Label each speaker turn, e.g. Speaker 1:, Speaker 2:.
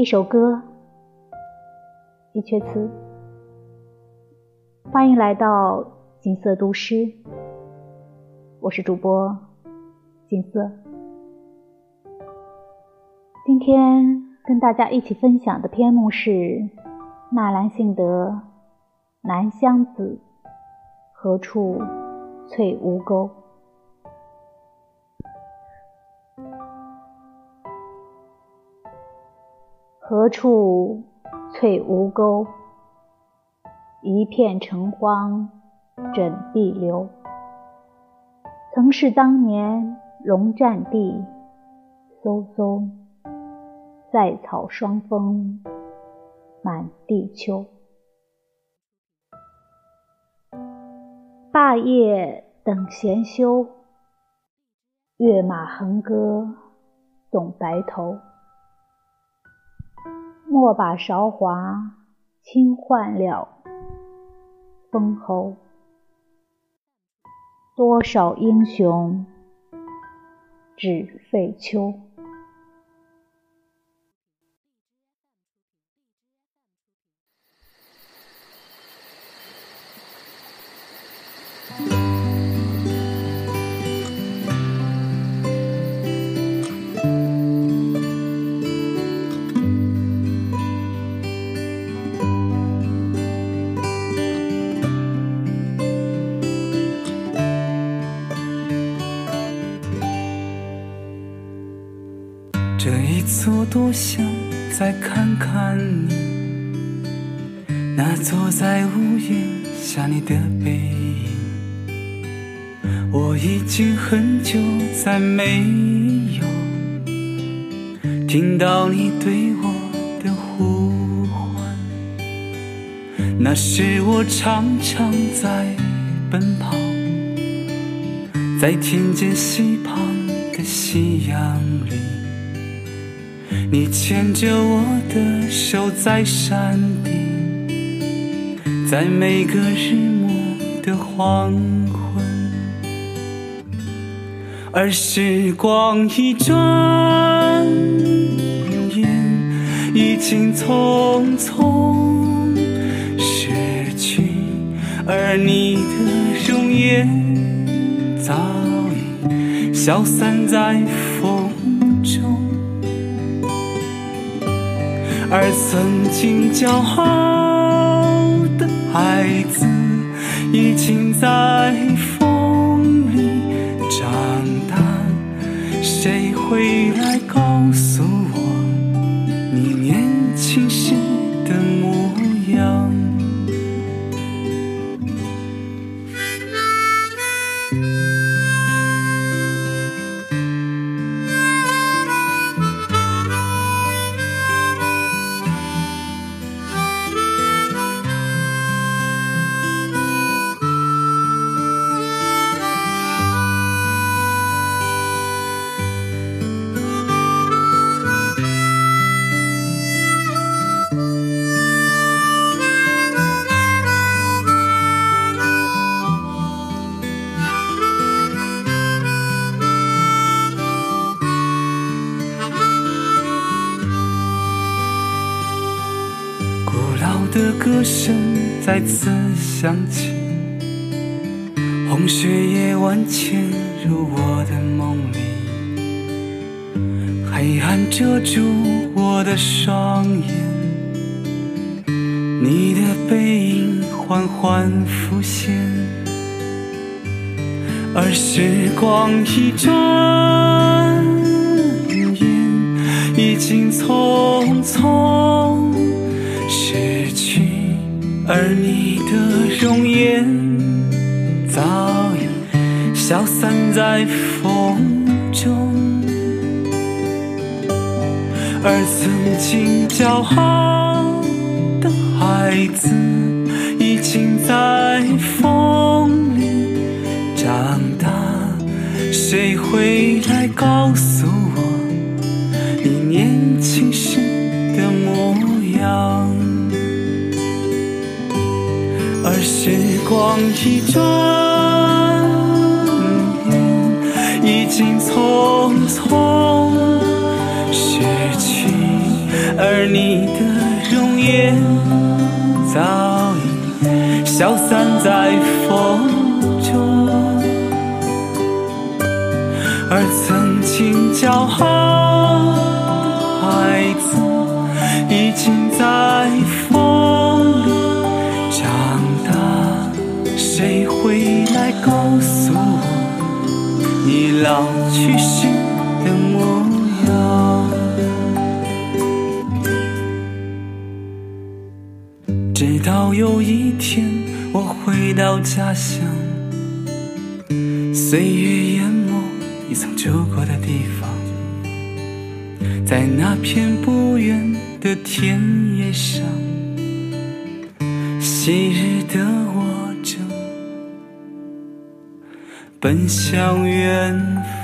Speaker 1: 一首歌，一阙词。欢迎来到锦瑟读诗，我是主播锦瑟。今天跟大家一起分享的篇目是纳兰性德《南乡子》，何处翠梧沟。何处翠梧沟？一片城荒枕碧流。曾是当年龙战地，飕飕，塞草霜风满地秋。霸业等闲休，跃马横戈总白头。莫把韶华轻换了封侯，多少英雄只废丘。
Speaker 2: 我多想再看看你，那坐在屋檐下你的背影。我已经很久再没有听到你对我的呼唤，那时我常常在奔跑，在田间溪旁的夕阳里。你牵着我的手在山顶，在每个日暮的黄昏，而时光一转眼，已经匆匆逝去，而你的容颜早已消散在风中。而曾经骄傲的孩子，已经在风里长大。谁会来告诉我，的歌声再次响起，红雪夜晚潜入我的梦里，黑暗遮住我的双眼，你的背影缓缓浮现，而时光一转眼，已经匆匆。去，而你的容颜早已消散在风中，而曾经骄傲的孩子，已经在风里长大。谁会来告诉时光一转眼，已经匆匆逝去，而你的容颜早已消散在风中，而曾经骄傲的去时的模样？直到有一天，我回到家乡，岁月淹没你曾住过的地方，在那片不远的田野上，昔日的我正奔向远方。